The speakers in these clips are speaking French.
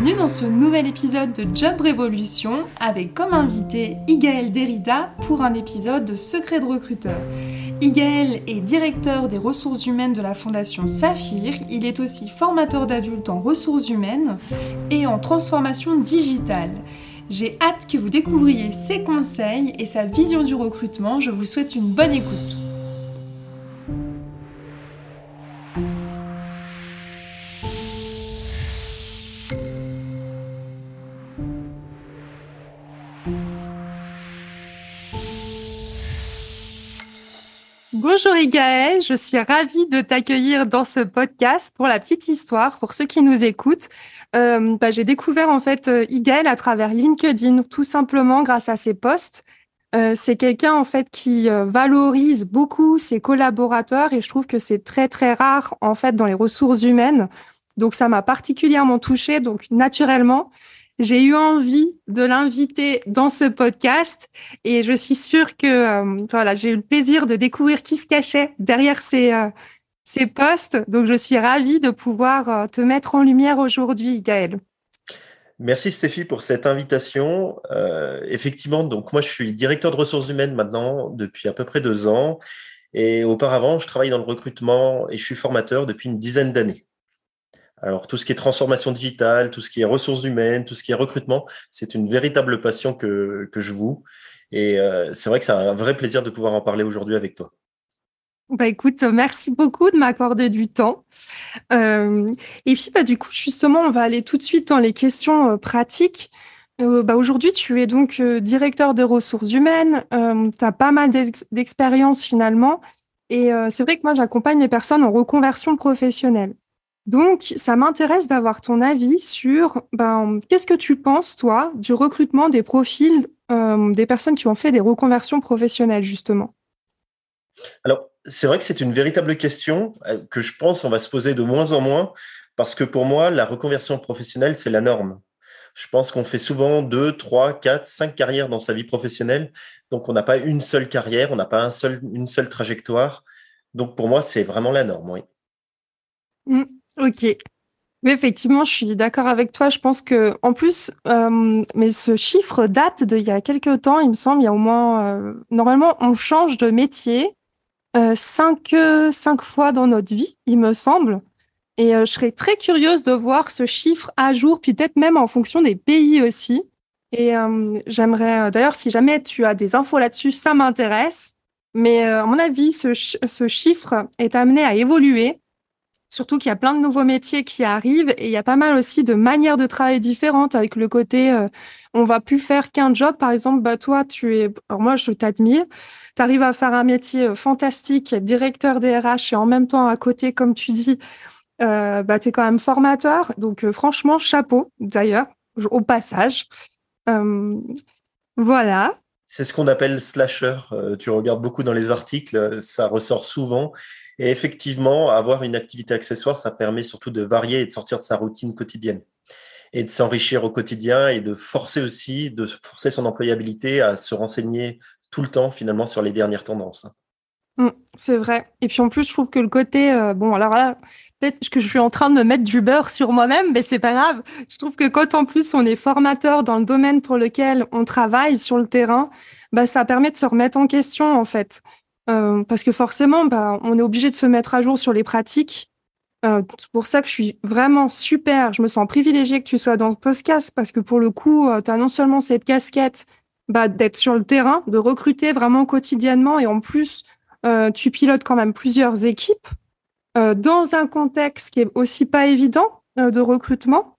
Bienvenue dans ce nouvel épisode de Job Révolution avec comme invité Igaël Derrida pour un épisode de Secret de recruteur. Igaël est directeur des ressources humaines de la fondation Saphir. Il est aussi formateur d'adultes en ressources humaines et en transformation digitale. J'ai hâte que vous découvriez ses conseils et sa vision du recrutement. Je vous souhaite une bonne écoute. Bonjour Igaël, je suis ravie de t'accueillir dans ce podcast. Pour la petite histoire, pour ceux qui nous écoutent, euh, bah, j'ai découvert en fait euh, Igaël à travers LinkedIn, tout simplement grâce à ses posts. Euh, c'est quelqu'un en fait qui valorise beaucoup ses collaborateurs et je trouve que c'est très très rare en fait dans les ressources humaines. Donc ça m'a particulièrement touchée. Donc naturellement, j'ai eu envie de l'inviter dans ce podcast et je suis sûre que euh, voilà, j'ai eu le plaisir de découvrir qui se cachait derrière ces, euh, ces postes. Donc, je suis ravie de pouvoir euh, te mettre en lumière aujourd'hui, Gaël. Merci Stéphie pour cette invitation. Effectivement, donc moi je suis directeur de ressources humaines maintenant depuis à peu près deux ans et auparavant je travaille dans le recrutement et je suis formateur depuis une dizaine d'années. Alors, tout ce qui est transformation digitale, tout ce qui est ressources humaines, tout ce qui est recrutement, c'est une véritable passion que, que je voue. Et euh, c'est vrai que c'est un vrai plaisir de pouvoir en parler aujourd'hui avec toi. Bah écoute, merci beaucoup de m'accorder du temps. Euh, et puis bah du coup justement, on va aller tout de suite dans les questions euh, pratiques. Euh, bah, aujourd'hui, tu es donc euh, directeur des ressources humaines. tu as pas mal d'expérience finalement. Et c'est vrai que moi, j'accompagne les personnes en reconversion professionnelle. Donc, ça m'intéresse d'avoir ton avis sur ben, qu'est-ce que tu penses, toi, du recrutement des profils euh, des personnes qui ont fait des reconversions professionnelles, justement? Alors, c'est vrai que c'est une véritable question euh, que je pense on va se poser de moins en moins, parce que pour moi, la reconversion professionnelle, c'est la norme. Je pense qu'on fait souvent deux, trois, quatre, cinq carrières dans sa vie professionnelle. Donc, on n'a pas une seule carrière, on n'a pas un seul, une seule trajectoire. Donc, pour moi, c'est vraiment la norme, oui. Mmh. Ok. Oui, effectivement, je suis d'accord avec toi. Je pense que, en plus, euh, mais ce chiffre date d'il y a quelques temps, il me semble. Il y a au moins, euh, normalement, on change de métier euh, cinq, cinq fois dans notre vie, il me semble. Et je serais très curieuse de voir ce chiffre à jour, puis peut-être même en fonction des pays aussi. Et j'aimerais, d'ailleurs, si jamais tu as des infos là-dessus, ça m'intéresse. Mais à mon avis, ce, ce chiffre est amené à évoluer. Surtout qu'il y a plein de nouveaux métiers qui arrivent et il y a pas mal aussi de manières de travailler différentes avec le côté euh, on va plus faire qu'un job. Par exemple, bah toi, tu es, alors moi je t'admire, tu arrives à faire un métier euh, fantastique, directeur des et en même temps à côté, comme tu dis, euh, bah, tu es quand même formateur. Donc euh, franchement, chapeau d'ailleurs, au passage. voilà. C'est ce qu'on appelle slasher. tu regardes beaucoup dans les articles, ça ressort souvent. Et effectivement, avoir une activité accessoire, ça permet surtout de varier et de sortir de sa routine quotidienne et de s'enrichir au quotidien et de forcer aussi, de forcer son employabilité à se renseigner tout le temps finalement sur les dernières tendances. Mmh, c'est vrai. Et puis en plus, je trouve que le côté, euh, bon, alors là, peut-être que je suis en train de me mettre du beurre sur moi-même, mais c'est pas grave. Je trouve que quand en plus on est formateur dans le domaine pour lequel on travaille sur le terrain, bah, ça permet de se remettre en question en fait. Euh, parce que forcément, bah, on est obligé de se mettre à jour sur les pratiques. Euh, c'est pour ça que je suis vraiment super. Je me sens privilégiée que tu sois dans ce podcast parce que pour le coup, euh, tu as non seulement cette casquette bah, d'être sur le terrain, de recruter vraiment quotidiennement et en plus, tu pilotes quand même plusieurs équipes. dans un contexte qui est aussi pas évident de recrutement.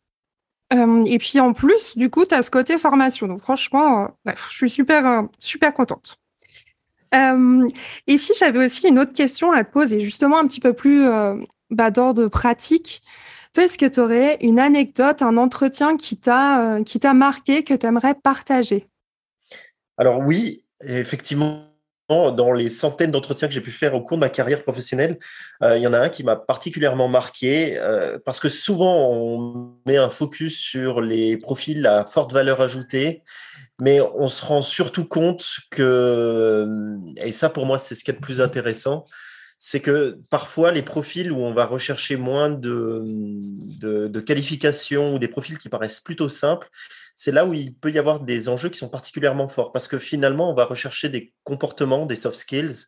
et puis en plus, du coup, tu as ce côté formation. Donc franchement, je suis super, super contente. Et puis j'avais aussi une autre question à te poser, justement un petit peu plus bah, d'ordre pratique. Toi, est-ce que tu aurais une anecdote, un entretien qui t'a qui t'a marqué, que tu aimerais partager? Alors oui, effectivement, dans les centaines d'entretiens que j'ai pu faire au cours de ma carrière professionnelle, euh, il y en a un qui m'a particulièrement marqué euh, parce que souvent on met un focus sur les profils à forte valeur ajoutée, mais on se rend surtout compte que, et ça pour moi c'est ce qui est le plus intéressant, c'est que parfois les profils où on va rechercher moins de, de, de qualifications ou des profils qui paraissent plutôt simples, c'est là où il peut y avoir des enjeux qui sont particulièrement forts parce que finalement, on va rechercher des comportements, des soft skills.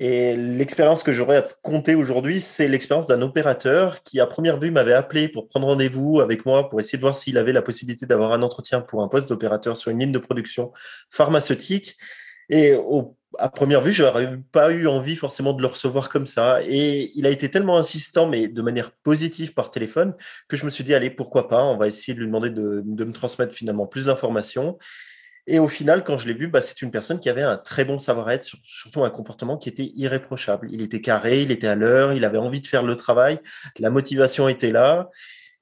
Et l'expérience que j'aurais à compter aujourd'hui, c'est l'expérience d'un opérateur qui, à première vue, m'avait appelé pour prendre rendez-vous avec moi pour essayer de voir s'il avait la possibilité d'avoir un entretien pour un poste d'opérateur sur une ligne de production pharmaceutique. Et à première vue, je n'aurais pas eu envie forcément de le recevoir comme ça. Et il a été tellement insistant, mais de manière positive par téléphone, que je me suis dit, allez, pourquoi pas, on va essayer de lui demander de, me transmettre finalement plus d'informations. Et au final, quand je l'ai vu, bah, c'est une personne qui avait un très bon savoir-être, surtout un comportement qui était irréprochable. Il était carré, il était à l'heure, il avait envie de faire le travail, la motivation était là.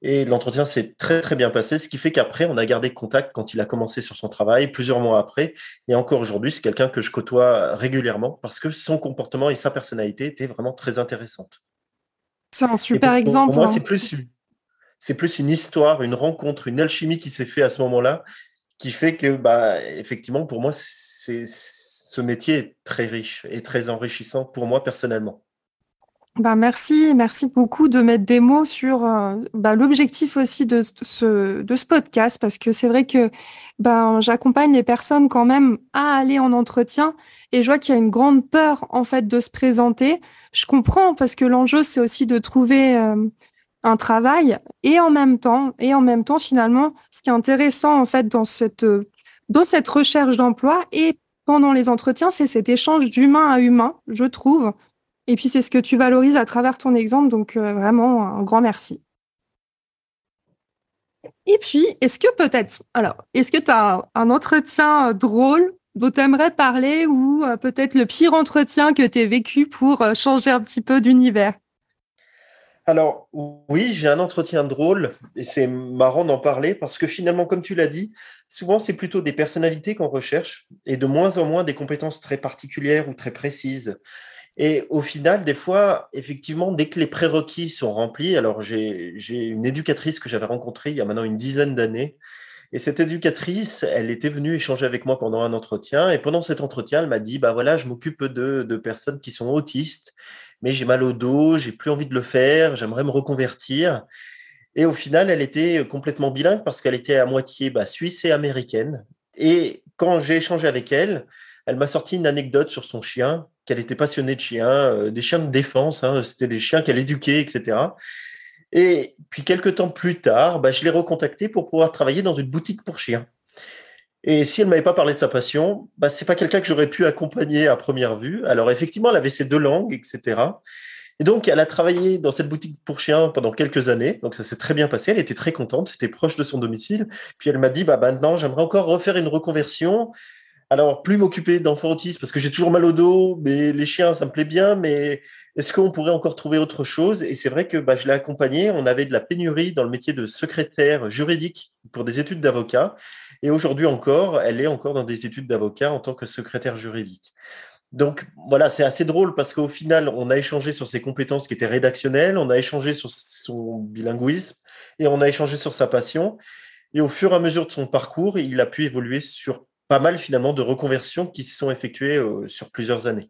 Et l'entretien s'est très très bien passé, ce qui fait qu'après, on a gardé contact quand il a commencé sur son travail, plusieurs mois après. Et encore aujourd'hui, c'est quelqu'un que je côtoie régulièrement parce que son comportement et sa personnalité étaient vraiment très intéressantes. C'est un super exemple. Pour moi, hein. c'est plus, c'est plus une histoire, une rencontre, une alchimie qui s'est fait à ce moment-là, qui fait que, bah, effectivement, pour moi, c'est, ce métier est très riche et très enrichissant pour moi personnellement. Bah merci, merci beaucoup de mettre des mots sur euh, bah, l'objectif aussi de ce, de ce podcast, parce que c'est vrai que ben, j'accompagne les personnes quand même à aller en entretien et je vois qu'il y a une grande peur en fait de se présenter. Je comprends parce que l'enjeu c'est aussi de trouver euh, un travail et en même temps et en même temps finalement ce qui est intéressant en fait dans cette dans cette recherche d'emploi et pendant les entretiens c'est cet échange d'humain à humain, je trouve et puis, c'est ce que tu valorises à travers ton exemple. Donc, euh, vraiment, un grand merci. Et puis, est-ce que peut-être, alors, est-ce que tu as un entretien euh, drôle dont tu aimerais parler ou euh, peut-être le pire entretien que tu as vécu pour changer un petit peu d'univers? Alors oui, j'ai un entretien drôle et c'est marrant d'en parler parce que finalement, comme tu l'as dit, souvent c'est plutôt des personnalités qu'on recherche et de moins en moins des compétences très particulières ou très précises. Et au final, des fois, effectivement, dès que les prérequis sont remplis, alors j'ai une éducatrice que j'avais rencontrée il y a maintenant une dizaine d'années, et cette éducatrice, elle était venue échanger avec moi pendant un entretien, et pendant cet entretien, elle m'a dit, bah voilà, je m'occupe de, de personnes qui sont autistes, mais j'ai mal au dos, j'ai plus envie de le faire, j'aimerais me reconvertir. Et au final, elle était complètement bilingue parce qu'elle était à moitié bah, suisse et américaine. Et quand j'ai échangé avec elle, elle m'a sorti une anecdote sur son chien qu'elle était passionnée de chiens, euh, des chiens de défense, hein, c'était des chiens qu'elle éduquait, etc. Et puis quelques temps plus tard, bah, je l'ai recontactée pour pouvoir travailler dans une boutique pour chiens. Et si elle m'avait pas parlé de sa passion, bah, c'est pas quelqu'un que j'aurais pu accompagner à première vue. Alors effectivement, elle avait ses deux langues, etc. Et donc, elle a travaillé dans cette boutique pour chiens pendant quelques années. Donc, ça s'est très bien passé. Elle était très contente. C'était proche de son domicile. Puis, elle m'a dit, bah, maintenant, j'aimerais encore refaire une reconversion. Alors, plus m'occuper d'enfants autistes parce que j'ai toujours mal au dos, mais les chiens, ça me plaît bien, mais est-ce qu'on pourrait encore trouver autre chose? Et c'est vrai que bah, je l'ai accompagné. On avait de la pénurie dans le métier de secrétaire juridique pour des études d'avocat. Et aujourd'hui encore, elle est encore dans des études d'avocat en tant que secrétaire juridique. Donc voilà, c'est assez drôle parce qu'au final, on a échangé sur ses compétences qui étaient rédactionnelles, on a échangé sur son bilinguisme et on a échangé sur sa passion. Et au fur et à mesure de son parcours, il a pu évoluer sur pas mal finalement de reconversions qui se sont effectuées euh, sur plusieurs années.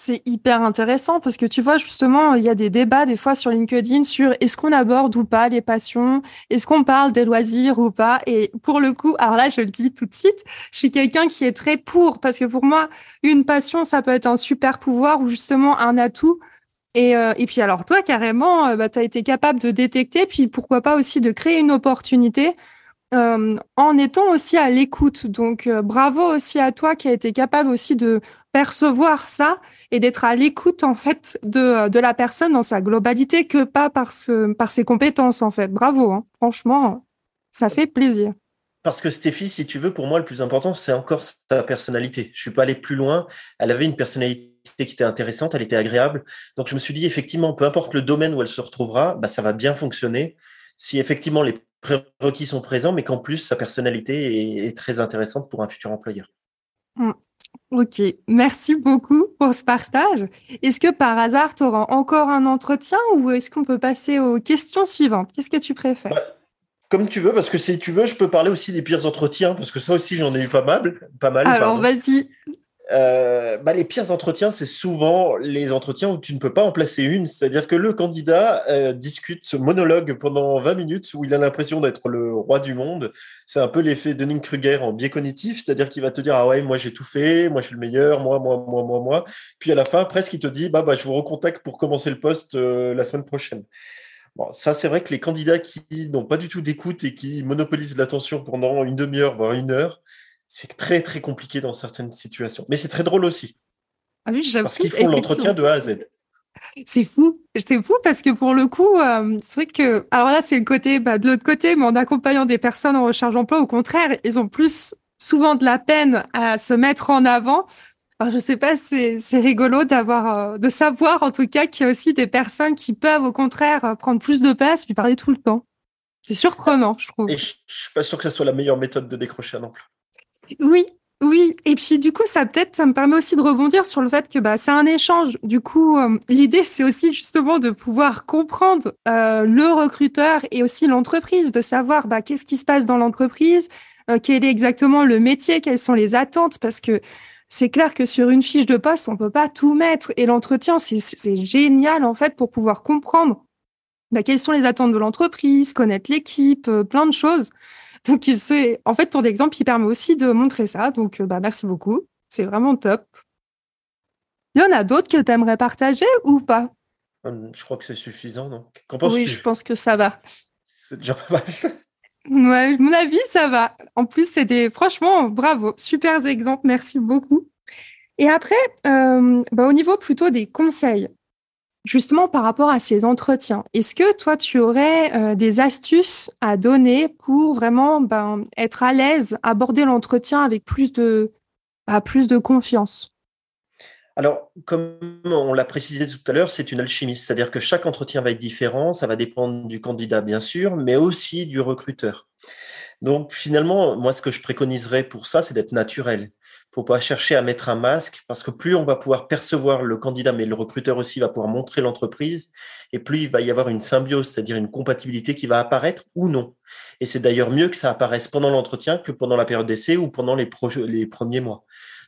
C'est hyper intéressant parce que tu vois, justement, il y a des débats des fois sur LinkedIn sur est-ce qu'on aborde ou pas les passions, est-ce qu'on parle des loisirs ou pas? Et pour le coup, alors là, je le dis tout de suite, je suis quelqu'un qui est très pour parce que pour moi, une passion, ça peut être un super pouvoir ou justement un atout. Et, euh, et puis alors toi, carrément, euh, bah, tu as été capable de détecter, puis pourquoi pas aussi de créer une opportunité en étant aussi à l'écoute. Donc, bravo aussi à toi qui a été capable aussi de percevoir ça et d'être à l'écoute en fait de, de la personne dans sa globalité que pas par, ce, par ses compétences en fait. Bravo, hein. franchement, ça fait plaisir. Parce que Stéphie, si tu veux, pour moi, le plus important, c'est encore sa personnalité. Je suis pas allé plus loin. Elle avait une personnalité qui était intéressante, elle était agréable. Donc, je me suis dit, effectivement, peu importe le domaine où elle se retrouvera, bah, ça va bien fonctionner. Si effectivement les prérequis sont présents, mais qu'en plus, sa personnalité est, très intéressante pour un futur employeur. Ok, merci beaucoup pour ce partage. Est-ce que par hasard, tu auras encore un entretien ou est-ce qu'on peut passer aux questions suivantes? Qu'est-ce que tu préfères? Bah, Comme tu veux, parce que si tu veux, je peux parler aussi des pires entretiens, parce que ça aussi, j'en ai eu pas mal. Pas mal Alors, vas-y. Euh, bah, les pires entretiens, c'est souvent les entretiens où tu ne peux pas en placer une. C'est-à-dire que le candidat euh, discute, monologue pendant 20 minutes où il a l'impression d'être le roi du monde. C'est un peu l'effet Dunning-Kruger en biais cognitif, c'est-à-dire qu'il va te dire Ah ouais, moi j'ai tout fait, moi je suis le meilleur, moi, moi, moi, moi, moi. Puis à la fin, presque, il te dit Bah, bah je vous recontacte pour commencer le poste euh, la semaine prochaine. Bon, ça, c'est vrai que les candidats qui n'ont pas du tout d'écoute et qui monopolisent l'attention pendant une demi-heure, voire une heure, c'est très très compliqué dans certaines situations. Mais c'est très drôle aussi. Ah oui, parce qu'ils font l'entretien de A à Z. C'est fou, c'est fou parce que pour le coup, euh, c'est vrai que alors là c'est le côté bah, de l'autre côté, mais en accompagnant des personnes en recherche d'emploi, au contraire, ils ont plus souvent de la peine à se mettre en avant. Alors, je sais pas, c'est rigolo d'avoir, euh, de savoir en tout cas qu'il y a aussi des personnes qui peuvent au contraire prendre plus de place puis parler tout le temps. C'est surprenant, je trouve. Et je, je suis pas sûr que ce soit la meilleure méthode de décrocher un emploi. Oui, oui, et puis du coup, ça peut-être, ça me permet aussi de rebondir sur le fait que bah, c'est un échange. Du coup, euh, l'idée, c'est aussi justement de pouvoir comprendre euh, le recruteur et aussi l'entreprise, de savoir bah, qu'est-ce qui se passe dans l'entreprise, euh, quel est exactement le métier, quelles sont les attentes, parce que c'est clair que sur une fiche de poste, on peut pas tout mettre. Et l'entretien, c'est génial en fait pour pouvoir comprendre bah, quelles sont les attentes de l'entreprise, connaître l'équipe, plein de choses. Donc, c'est en fait ton exemple qui permet aussi de montrer ça. Donc, euh, bah, merci beaucoup. C'est vraiment top. Il y en a d'autres que tu aimerais partager ou pas? Hum, Je crois que c'est suffisant, non Oui, je pense que ça va. C'est déjà pas mal. Ouais, mon avis, ça va. En plus, c'était franchement bravo, super exemple, merci beaucoup. Et après, euh, bah, au niveau plutôt des conseils, Justement, par rapport à ces entretiens, est-ce que toi, tu aurais euh, des astuces à donner pour vraiment ben, être à l'aise, aborder l'entretien avec plus de, bah, confiance? Alors, comme on l'a précisé tout à l'heure, c'est une alchimie, c'est-à-dire que chaque entretien va être différent, ça va dépendre du candidat bien sûr, mais aussi du recruteur. Donc finalement, moi ce que je préconiserais pour ça, c'est d'être naturel faut pas chercher à mettre un masque parce que plus on va pouvoir percevoir le candidat, mais le recruteur aussi va pouvoir montrer l'entreprise, et plus il va y avoir une symbiose, c'est-à-dire une compatibilité qui va apparaître ou non. Et c'est d'ailleurs mieux que ça apparaisse pendant l'entretien que pendant la période d'essai ou pendant les, premiers mois.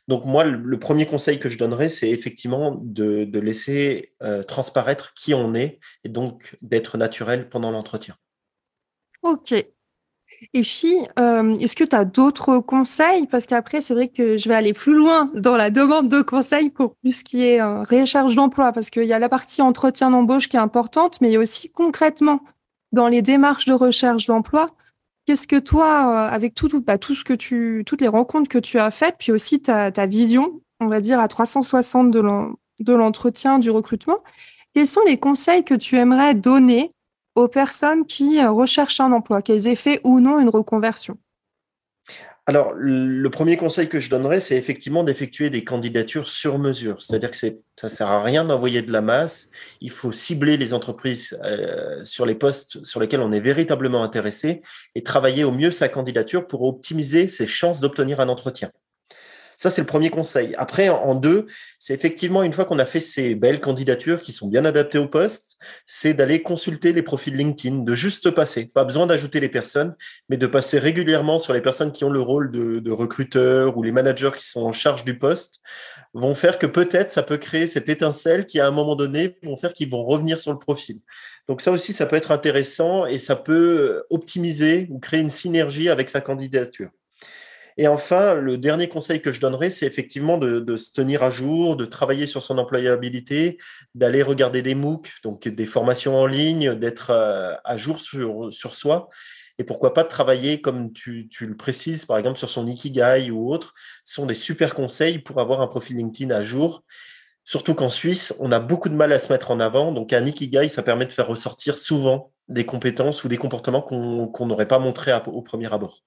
Donc moi, le, premier conseil que je donnerais, c'est effectivement de, laisser euh, transparaître qui on est et donc d'être naturel pendant l'entretien. Ok, et puis, euh, est-ce que tu as d'autres conseils? Parce qu'après, c'est vrai que je vais aller plus loin dans la demande de conseils pour plus ce qui est euh, recherche d'emploi, parce qu'il y a la partie entretien d'embauche qui est importante, mais il y a aussi concrètement dans les démarches de recherche d'emploi. Qu'est-ce que toi, euh, avec tout, bah, tout ce que tu, toutes les rencontres que tu as faites, puis aussi ta vision, on va dire à 360 de l'entretien, du recrutement, quels sont les conseils que tu aimerais donner aux personnes qui euh, recherchent un emploi, qu'elles aient fait ou non une reconversion alors, le premier conseil que je donnerais, c'est effectivement d'effectuer des candidatures sur mesure. C'est-à-dire que ça ne sert à rien d'envoyer de la masse. Il faut cibler les entreprises euh, sur les postes sur lesquels on est véritablement intéressé et travailler au mieux sa candidature pour optimiser ses chances d'obtenir un entretien. Ça, c'est le premier conseil. Après, en deux, c'est effectivement, une fois qu'on a fait ces belles candidatures qui sont bien adaptées au poste, c'est d'aller consulter les profils LinkedIn, de juste passer. Pas besoin d'ajouter les personnes, mais de passer régulièrement sur les personnes qui ont le rôle de, recruteur ou les managers qui sont en charge du poste, vont faire que peut-être ça peut créer cette étincelle qui, à un moment donné, vont faire qu'ils vont revenir sur le profil. Donc ça aussi, ça peut être intéressant et ça peut optimiser ou créer une synergie avec sa candidature. Et enfin, le dernier conseil que je donnerais, c'est effectivement de, se tenir à jour, de travailler sur son employabilité, d'aller regarder des MOOC, donc des formations en ligne, d'être euh, à jour sur, sur soi. et pourquoi pas travailler, comme tu, tu, le précises, par exemple sur son Ikigai ou autre, ce sont des super conseils pour avoir un profil LinkedIn à jour. Surtout qu'en Suisse, on a beaucoup de mal à se mettre en avant. Donc, un Ikigai, ça permet de faire ressortir souvent des compétences ou des comportements qu'on n'aurait pas montrés au premier abord.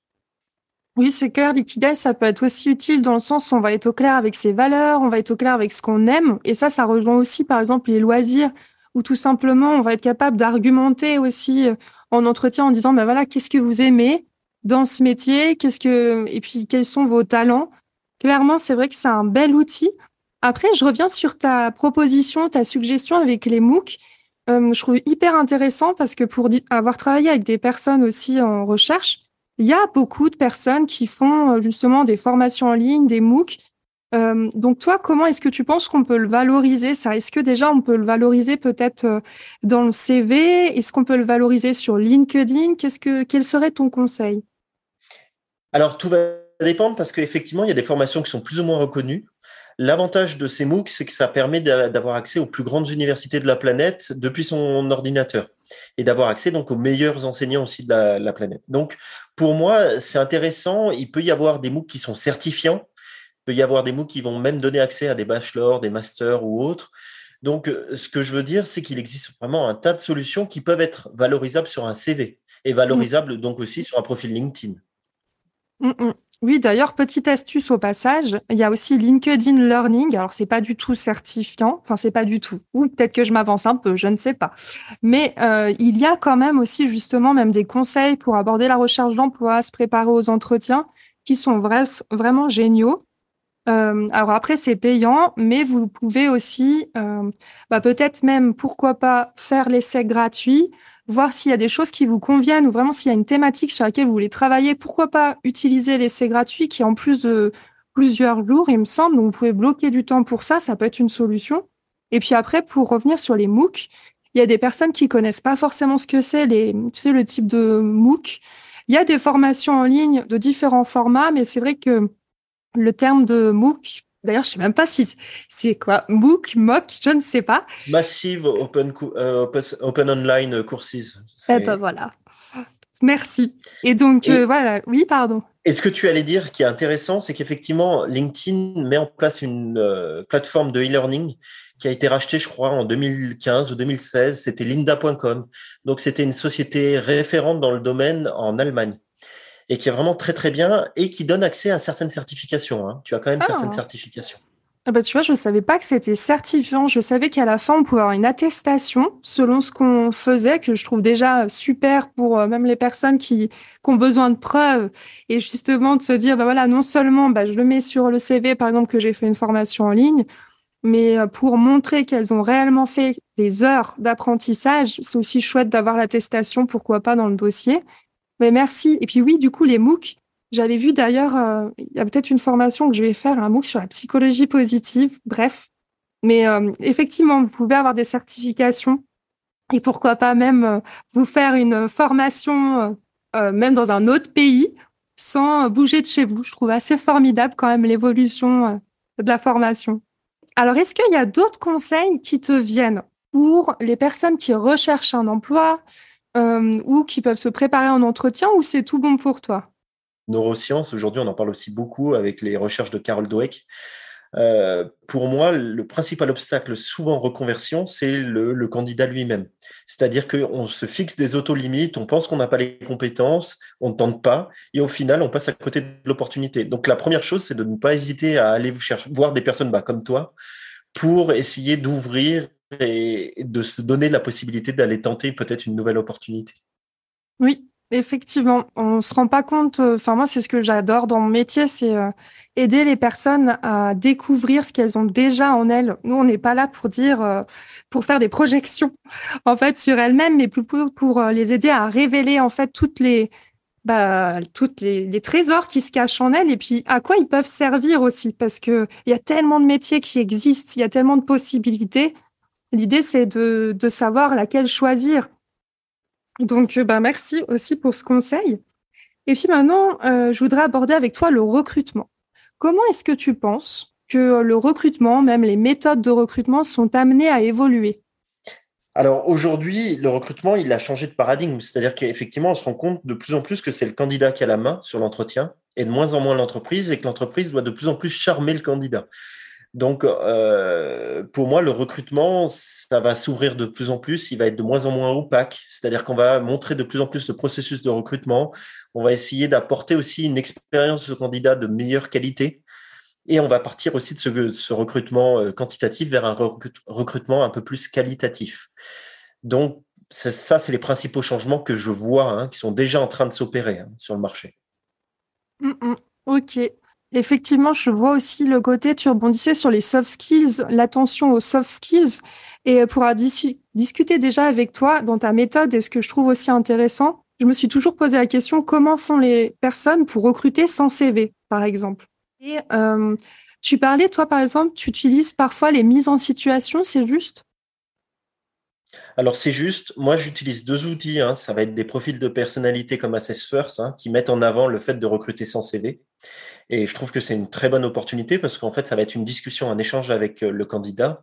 Oui, c'est clair. L'ikigai, ça peut être aussi utile dans le sens où on va être au clair avec ses valeurs, on va être au clair avec ce qu'on aime. Et ça, ça rejoint aussi, par exemple, les loisirs, où tout simplement, on va être capable d'argumenter aussi euh, en entretien en disant, ben voilà, qu'est-ce que vous aimez dans ce métier, qu'est-ce que, et puis quels sont vos talents? Clairement, c'est vrai que c'est un bel outil. Après, je reviens sur ta proposition, ta suggestion avec les MOOC. Euh, je trouve hyper intéressant parce que pour avoir travaillé avec des personnes aussi en recherche, il y a beaucoup de personnes qui font euh, justement des formations en ligne, des MOOC. Euh, donc toi, comment est-ce que tu penses qu'on peut le valoriser ça? Est-ce que déjà on peut le valoriser peut-être euh, dans le CV Est-ce qu'on peut le valoriser sur LinkedIn? Que quel serait ton conseil? Alors tout va dépendre parce qu'effectivement il y a des formations qui sont plus ou moins reconnues. L'avantage de ces MOOC, c'est que ça permet d'avoir accès aux plus grandes universités de la planète depuis son ordinateur et d'avoir accès donc aux meilleurs enseignants aussi de la, planète. Donc, pour moi, c'est intéressant. Il peut y avoir des MOOC qui sont certifiants. Il peut y avoir des MOOC qui vont même donner accès à des bachelors, des masters ou autres. Donc, ce que je veux dire, c'est qu'il existe vraiment un tas de solutions qui peuvent être valorisables sur un CV et valorisables donc aussi sur un profil LinkedIn. Mm, mm. Oui, d'ailleurs, petite astuce au passage, il y a aussi LinkedIn Learning. Alors, c'est pas du tout certifiant, enfin, c'est pas du tout. Ou peut-être que je m'avance un peu, je ne sais pas. Mais euh, il y a quand même aussi justement même des conseils pour aborder la recherche d'emploi, se préparer aux entretiens, qui sont vraiment géniaux. Euh, alors après, c'est payant, mais vous pouvez aussi, euh, bah, peut-être même, pourquoi pas, faire l'essai gratuit voir s'il y a des choses qui vous conviennent ou vraiment s'il y a une thématique sur laquelle vous voulez travailler. Pourquoi pas utiliser l'essai gratuit qui en plus de plusieurs jours, il me semble. Donc, vous pouvez bloquer du temps pour ça. Ça peut être une solution. Et puis après, pour revenir sur les MOOC, il y a des personnes qui connaissent pas forcément ce que c'est, les, tu sais, le type de MOOC. Il y a des formations en ligne de différents formats, mais c'est vrai que le terme de MOOC D'ailleurs, je sais même pas si c'est quoi, MOOC, MOOC, je ne sais pas. Massive Open, euh, open Online Courses. Eh ben voilà. Merci. Et donc, euh, voilà, oui, pardon. Et ce que tu allais dire qui est intéressant, c'est qu'effectivement, LinkedIn met en place une euh, plateforme de e-learning qui a été rachetée, je crois, en 2015 ou 2016. C'était linda.com. Donc, c'était une société référente dans le domaine en Allemagne et qui est vraiment très très bien et qui donne accès à certaines certifications. Hein. Tu as quand même certaines ah. certifications. Ah bah, tu vois, je ne savais pas que c'était certifiant. Je savais qu'à la fin, on pouvait avoir une attestation selon ce qu'on faisait, que je trouve déjà super pour euh, même les personnes qui, ont besoin de preuves. Et justement, de se dire, bah voilà, non seulement bah, je le mets sur le CV, par exemple, que j'ai fait une formation en ligne, mais euh, pour montrer qu'elles ont réellement fait des heures d'apprentissage, c'est aussi chouette d'avoir l'attestation, pourquoi pas, dans le dossier. Merci. Et puis oui, du coup, les MOOC, j'avais vu d'ailleurs, euh, il y a peut-être une formation que je vais faire, un MOOC sur la psychologie positive, bref. Mais euh, effectivement, vous pouvez avoir des certifications et pourquoi pas même euh, vous faire une formation même dans un autre pays sans bouger de chez vous. Je trouve assez formidable quand même l'évolution de la formation. Alors, est-ce qu'il y a d'autres conseils qui te viennent pour les personnes qui recherchent un emploi, ou qui peuvent se préparer en entretien ou c'est tout bon pour toi? Neurosciences, aujourd'hui on en parle aussi beaucoup avec les recherches de Carol Dweck. Euh, pour moi, le principal obstacle souvent en reconversion, c'est le, candidat lui-même. C'est-à-dire qu'on se fixe des auto-limites, on pense qu'on n'a pas les compétences, on ne tente pas, et au final, on passe à côté de l'opportunité. Donc la première chose, c'est de ne pas hésiter à aller voir des personnes bah, comme toi pour essayer d'ouvrir et de se donner la possibilité d'aller tenter peut-être une nouvelle opportunité. Oui, effectivement. On ne se rend pas compte, euh, enfin moi c'est ce que j'adore dans mon métier, c'est euh, aider les personnes à découvrir ce qu'elles ont déjà en elles. Nous, on n'est pas là pour dire, euh, pour faire des projections en fait sur elles-mêmes, mais plutôt pour les aider à révéler en fait toutes les, bah, toutes les, trésors qui se cachent en elles et puis à quoi ils peuvent servir aussi parce que il y a tellement de métiers qui existent, il y a tellement de possibilités L'idée, c'est de, savoir laquelle choisir. Donc, bah, merci aussi pour ce conseil. Et puis maintenant, euh, je voudrais aborder avec toi le recrutement. Comment est-ce que tu penses que le recrutement, même les méthodes de recrutement, sont amenées à évoluer? Alors aujourd'hui, le recrutement, il a changé de paradigme. C'est-à-dire qu'effectivement, on se rend compte de plus en plus que c'est le candidat qui a la main sur l'entretien et de moins en moins l'entreprise et que l'entreprise doit de plus en plus charmer le candidat. Donc, euh, pour moi, le recrutement, ça va s'ouvrir de plus en plus. Il va être de moins en moins opaque. C'est-à-dire qu'on va montrer de plus en plus le processus de recrutement. On va essayer d'apporter aussi une expérience au candidat de meilleure qualité. Et on va partir aussi de ce, recrutement euh, quantitatif vers un recrutement un peu plus qualitatif. Donc, ça, c'est les principaux changements que je vois, hein, qui sont déjà en train de s'opérer hein, sur le marché. Mmh, mmh. ok. Effectivement, je vois aussi le côté, tu rebondissais sur les soft skills, l'attention aux soft skills. Et pour discuter déjà avec toi dans ta méthode, et ce que je trouve aussi intéressant, je me suis toujours posé la question comment font les personnes pour recruter sans CV, par exemple? Et euh, tu parlais, toi, par exemple, tu utilises parfois les mises en situation, c'est juste? Alors c'est juste, moi j'utilise deux outils, hein. ça va être des profils de personnalité comme Assess First hein, qui mettent en avant le fait de recruter sans CV. Et je trouve que c'est une très bonne opportunité parce qu'en fait ça va être une discussion, un échange avec euh, le candidat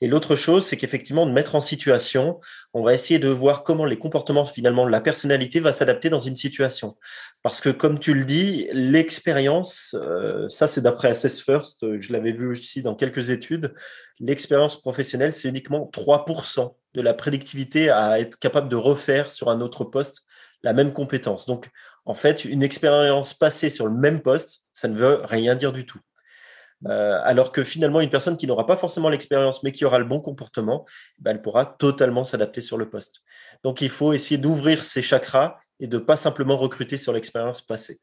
et l'autre chose, c'est qu'effectivement, de mettre en situation, on va essayer de voir comment les comportements, finalement, la personnalité va s'adapter dans une situation. Parce que, comme tu le dis, l'expérience, euh, ça c'est d'après Assess First, euh, je l'avais vu aussi dans quelques études, l'expérience professionnelle, c'est uniquement 3% de la prédictivité à être capable de refaire sur un autre poste la même compétence. Donc, en fait, une expérience passée sur le même poste, ça ne veut rien dire du tout. Euh, alors que finalement, une personne qui n'aura pas forcément l'expérience, mais qui aura le bon comportement, ben, elle pourra totalement s'adapter sur le poste. Donc, il faut essayer d'ouvrir ses chakras et de pas simplement recruter sur l'expérience passée.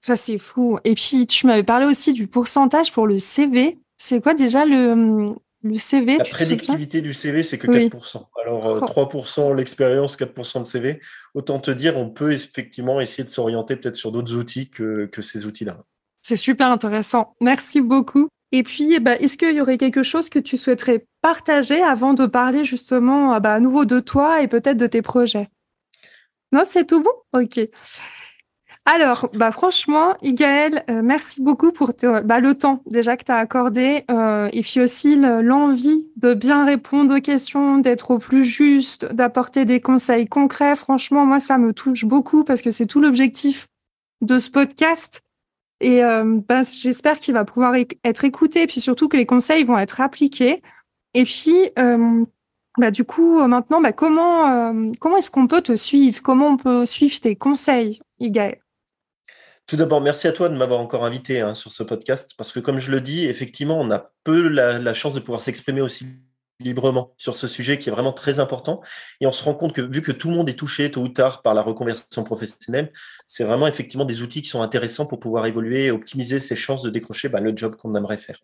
Ça, c'est fou. Et puis, tu m'avais parlé aussi du pourcentage pour le CV. C'est quoi déjà le, le CV La prédictivité du CV, c'est que 4%. Alors, 3% euh, l'expérience, 4% de CV. Autant te dire, on peut effectivement essayer de s'orienter peut-être sur d'autres outils que ces outils-là. C'est super intéressant. Merci beaucoup. Et puis, eh ben, est-ce qu'il y aurait quelque chose que tu souhaiterais partager avant de parler justement ah bah, à nouveau de toi et peut-être de tes projets? Non, c'est tout bon? Ok. Alors, bah, franchement, Igaël, euh, merci beaucoup pour bah, le temps déjà que tu as accordé euh, et puis aussi l'envie de bien répondre aux questions, d'être au plus juste, d'apporter des conseils concrets. Franchement, moi, ça me touche beaucoup parce que c'est tout l'objectif de ce podcast. Et euh, ben, j'espère qu'il va pouvoir être écouté, et puis surtout que les conseils vont être appliqués. Et puis, euh, bah, du coup, maintenant, bah, comment, euh, comment est-ce qu'on peut te suivre? Comment on peut suivre tes conseils, Igaël tout d'abord, merci à toi de m'avoir encore invité hein, sur ce podcast, parce que comme je le dis, effectivement, on a peu la chance de pouvoir s'exprimer aussi librement sur ce sujet qui est vraiment très important. Et on se rend compte que vu que tout le monde est touché tôt ou tard par la reconversion professionnelle, c'est vraiment effectivement des outils qui sont intéressants pour pouvoir évoluer et optimiser ses chances de décrocher bah, le job qu'on aimerait faire.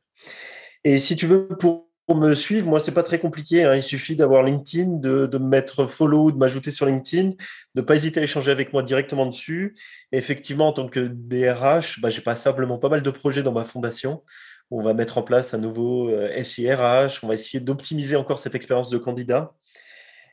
Et si tu veux, pour me suivre, moi, c'est pas très compliqué. Hein. Il suffit d'avoir LinkedIn, de, me mettre follow, de m'ajouter sur LinkedIn, de pas hésiter à échanger avec moi directement dessus. Effectivement, en tant que DRH, bah, j'ai pas simplement pas mal de projets dans ma fondation on va mettre en place un nouveau euh, SIRH, on va essayer d'optimiser encore cette expérience de candidat.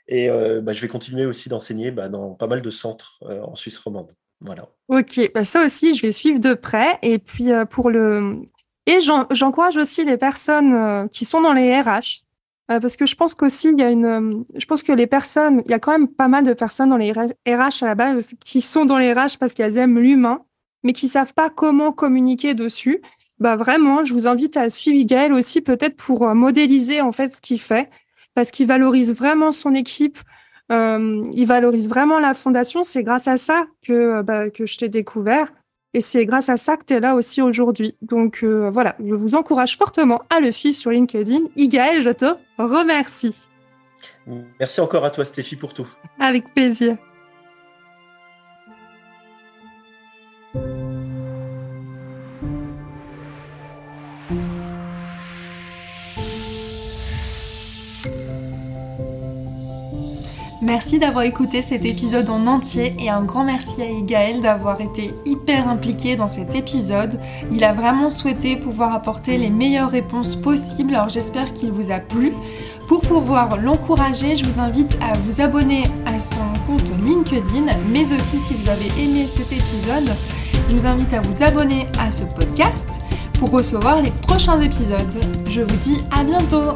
Et euh, bah, je vais continuer aussi d'enseigner bah, dans pas mal de centres euh, en Suisse romande. Voilà. Ok, bah, ça aussi, je vais suivre de près. Et puis pour le. Et j'encourage aussi les personnes qui sont dans les RH, parce que je pense qu'aussi, il y a une. Je pense que les personnes, il y a quand même pas mal de personnes dans les RH à la base qui sont dans les RH parce qu'elles aiment l'humain, mais qui savent pas comment communiquer dessus. Bah vraiment, je vous invite à suivre Gaël aussi peut-être pour euh, modéliser en fait ce qu'il fait, parce qu'il valorise vraiment son équipe, euh, il valorise vraiment la fondation. C'est grâce à ça que, euh, bah, que je t'ai découvert. Et c'est grâce à ça que tu es là aussi aujourd'hui. Donc voilà, je vous encourage fortement à le suivre sur LinkedIn. Igaël, je te remercie. Merci encore à toi, Stéphie, pour tout. Avec plaisir. Merci d'avoir écouté cet épisode en entier et un grand merci à Igaël d'avoir été hyper impliqué dans cet épisode. Il a vraiment souhaité pouvoir apporter les meilleures réponses possibles, alors j'espère qu'il vous a plu. Pour pouvoir l'encourager, je vous invite à vous abonner à son compte LinkedIn, mais aussi si vous avez aimé cet épisode, je vous invite à vous abonner à ce podcast pour recevoir les prochains épisodes. Je vous dis à bientôt